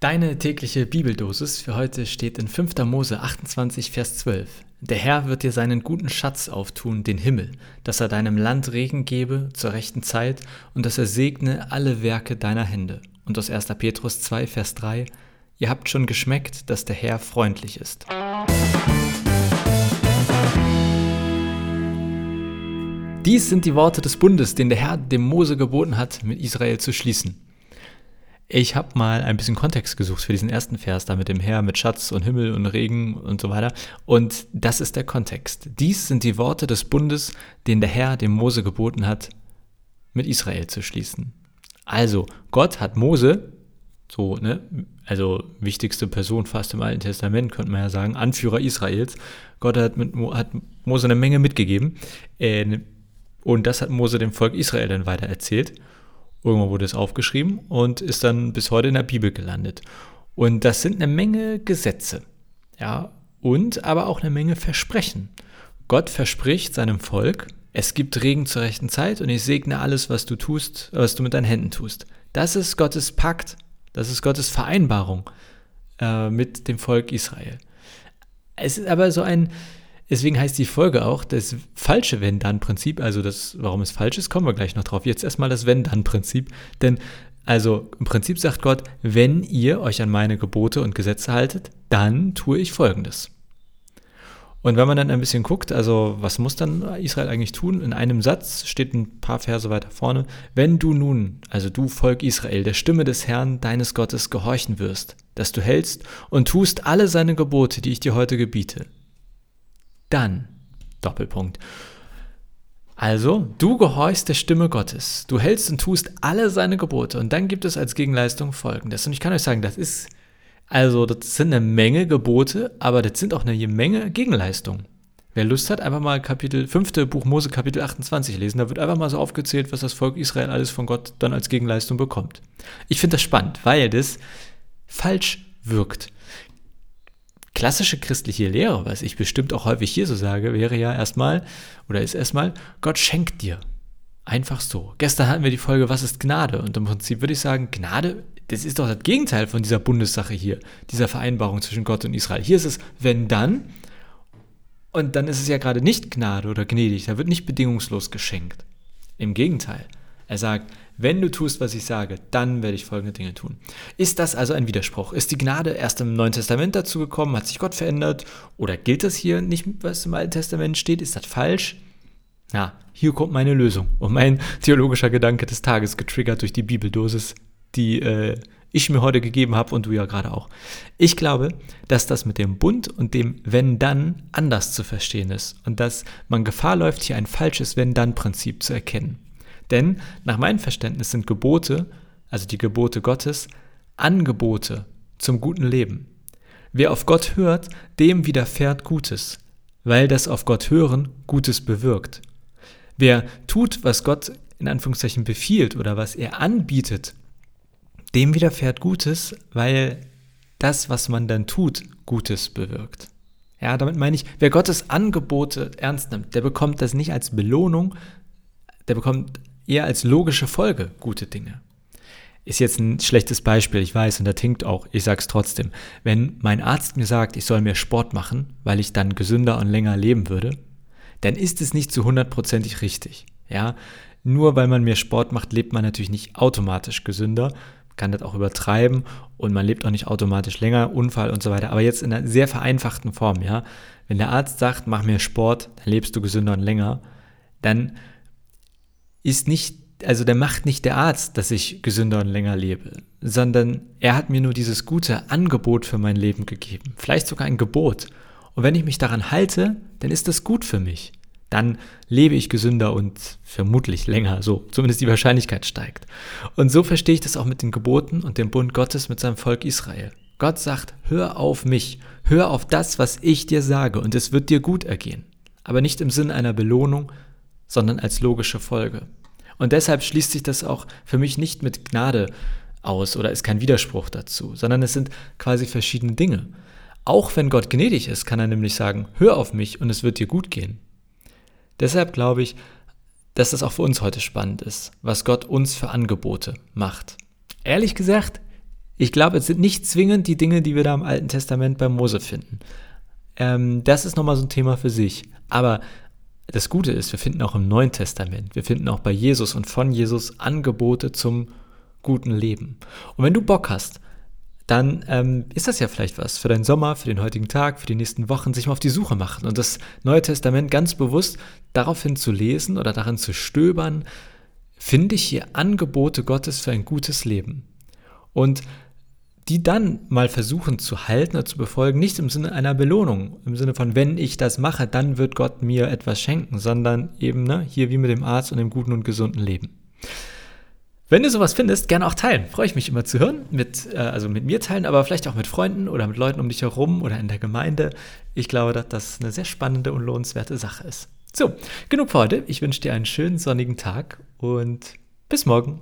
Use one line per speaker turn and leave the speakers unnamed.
Deine tägliche Bibeldosis für heute steht in 5. Mose 28, Vers 12. Der Herr wird dir seinen guten Schatz auftun, den Himmel, dass er deinem Land Regen gebe zur rechten Zeit und dass er segne alle Werke deiner Hände. Und aus 1. Petrus 2, Vers 3. Ihr habt schon geschmeckt, dass der Herr freundlich ist. Dies sind die Worte des Bundes, den der Herr dem Mose geboten hat, mit Israel zu schließen. Ich habe mal ein bisschen Kontext gesucht für diesen ersten Vers, da mit dem Herr, mit Schatz und Himmel und Regen und so weiter. Und das ist der Kontext. Dies sind die Worte des Bundes, den der Herr dem Mose geboten hat, mit Israel zu schließen. Also, Gott hat Mose, so, ne, also wichtigste Person fast im Alten Testament, könnte man ja sagen, Anführer Israels. Gott hat, mit, hat Mose eine Menge mitgegeben. Äh, und das hat Mose dem Volk Israel dann weiter erzählt. Irgendwann wurde es aufgeschrieben und ist dann bis heute in der Bibel gelandet. Und das sind eine Menge Gesetze. Ja, und aber auch eine Menge Versprechen. Gott verspricht seinem Volk, es gibt Regen zur rechten Zeit und ich segne alles, was du tust, was du mit deinen Händen tust. Das ist Gottes Pakt, das ist Gottes Vereinbarung äh, mit dem Volk Israel. Es ist aber so ein, Deswegen heißt die Folge auch das falsche Wenn-Dann-Prinzip. Also das, warum es falsch ist, kommen wir gleich noch drauf. Jetzt erstmal das Wenn-Dann-Prinzip. Denn also im Prinzip sagt Gott, wenn ihr euch an meine Gebote und Gesetze haltet, dann tue ich Folgendes. Und wenn man dann ein bisschen guckt, also was muss dann Israel eigentlich tun? In einem Satz steht ein paar Verse weiter vorne, wenn du nun, also du Volk Israel, der Stimme des Herrn deines Gottes gehorchen wirst, dass du hältst und tust alle seine Gebote, die ich dir heute gebiete, dann, Doppelpunkt. Also, du gehorchst der Stimme Gottes. Du hältst und tust alle seine Gebote. Und dann gibt es als Gegenleistung folgendes. Und ich kann euch sagen, das ist, also, das sind eine Menge Gebote, aber das sind auch eine Menge Gegenleistungen. Wer Lust hat, einfach mal Kapitel 5. Buch Mose, Kapitel 28 lesen. Da wird einfach mal so aufgezählt, was das Volk Israel alles von Gott dann als Gegenleistung bekommt. Ich finde das spannend, weil das falsch wirkt klassische christliche Lehre, was ich bestimmt auch häufig hier so sage, wäre ja erstmal oder ist erstmal, Gott schenkt dir. Einfach so. Gestern hatten wir die Folge, was ist Gnade? Und im Prinzip würde ich sagen, Gnade, das ist doch das Gegenteil von dieser Bundessache hier, dieser Vereinbarung zwischen Gott und Israel. Hier ist es, wenn dann, und dann ist es ja gerade nicht Gnade oder gnädig, da wird nicht bedingungslos geschenkt. Im Gegenteil. Er sagt, wenn du tust, was ich sage, dann werde ich folgende Dinge tun. Ist das also ein Widerspruch? Ist die Gnade erst im Neuen Testament dazu gekommen? Hat sich Gott verändert? Oder gilt das hier nicht, was im Alten Testament steht? Ist das falsch? Ja, hier kommt meine Lösung und mein theologischer Gedanke des Tages, getriggert durch die Bibeldosis, die äh, ich mir heute gegeben habe und du ja gerade auch. Ich glaube, dass das mit dem Bund und dem Wenn-Dann anders zu verstehen ist und dass man Gefahr läuft, hier ein falsches Wenn-Dann-Prinzip zu erkennen. Denn nach meinem Verständnis sind Gebote, also die Gebote Gottes, Angebote zum guten Leben. Wer auf Gott hört, dem widerfährt Gutes, weil das auf Gott hören Gutes bewirkt. Wer tut, was Gott in Anführungszeichen befiehlt oder was er anbietet, dem widerfährt Gutes, weil das, was man dann tut, Gutes bewirkt. Ja, damit meine ich, wer Gottes Angebote ernst nimmt, der bekommt das nicht als Belohnung, der bekommt eher als logische Folge gute Dinge. Ist jetzt ein schlechtes Beispiel, ich weiß, und da tinkt auch, ich sag's trotzdem. Wenn mein Arzt mir sagt, ich soll mehr Sport machen, weil ich dann gesünder und länger leben würde, dann ist es nicht zu hundertprozentig richtig. Ja, nur weil man mehr Sport macht, lebt man natürlich nicht automatisch gesünder, kann das auch übertreiben und man lebt auch nicht automatisch länger, Unfall und so weiter. Aber jetzt in einer sehr vereinfachten Form, ja. Wenn der Arzt sagt, mach mehr Sport, dann lebst du gesünder und länger, dann ist nicht, also der macht nicht der Arzt, dass ich gesünder und länger lebe, sondern er hat mir nur dieses gute Angebot für mein Leben gegeben. Vielleicht sogar ein Gebot. Und wenn ich mich daran halte, dann ist das gut für mich. Dann lebe ich gesünder und vermutlich länger, so zumindest die Wahrscheinlichkeit steigt. Und so verstehe ich das auch mit den Geboten und dem Bund Gottes mit seinem Volk Israel. Gott sagt, hör auf mich, hör auf das, was ich dir sage, und es wird dir gut ergehen. Aber nicht im Sinn einer Belohnung, sondern als logische Folge. Und deshalb schließt sich das auch für mich nicht mit Gnade aus oder ist kein Widerspruch dazu, sondern es sind quasi verschiedene Dinge. Auch wenn Gott gnädig ist, kann er nämlich sagen, hör auf mich und es wird dir gut gehen. Deshalb glaube ich, dass das auch für uns heute spannend ist, was Gott uns für Angebote macht. Ehrlich gesagt, Ich glaube, es sind nicht zwingend die Dinge, die wir da im Alten Testament bei Mose finden. Ähm, das ist nochmal so ein Thema für sich. Aber das Gute ist, wir finden auch im Neuen Testament, wir finden auch bei Jesus und von Jesus Angebote zum guten Leben. Und wenn du Bock hast, dann ähm, ist das ja vielleicht was für deinen Sommer, für den heutigen Tag, für die nächsten Wochen, sich mal auf die Suche machen und das Neue Testament ganz bewusst daraufhin zu lesen oder darin zu stöbern, finde ich hier Angebote Gottes für ein gutes Leben. Und die dann mal versuchen zu halten oder zu befolgen, nicht im Sinne einer Belohnung, im Sinne von, wenn ich das mache, dann wird Gott mir etwas schenken, sondern eben ne, hier wie mit dem Arzt und dem guten und gesunden Leben. Wenn du sowas findest, gerne auch teilen. Freue ich mich immer zu hören. Mit, äh, also mit mir teilen, aber vielleicht auch mit Freunden oder mit Leuten um dich herum oder in der Gemeinde. Ich glaube, dass das eine sehr spannende und lohnenswerte Sache ist. So, genug für heute. Ich wünsche dir einen schönen sonnigen Tag und bis morgen.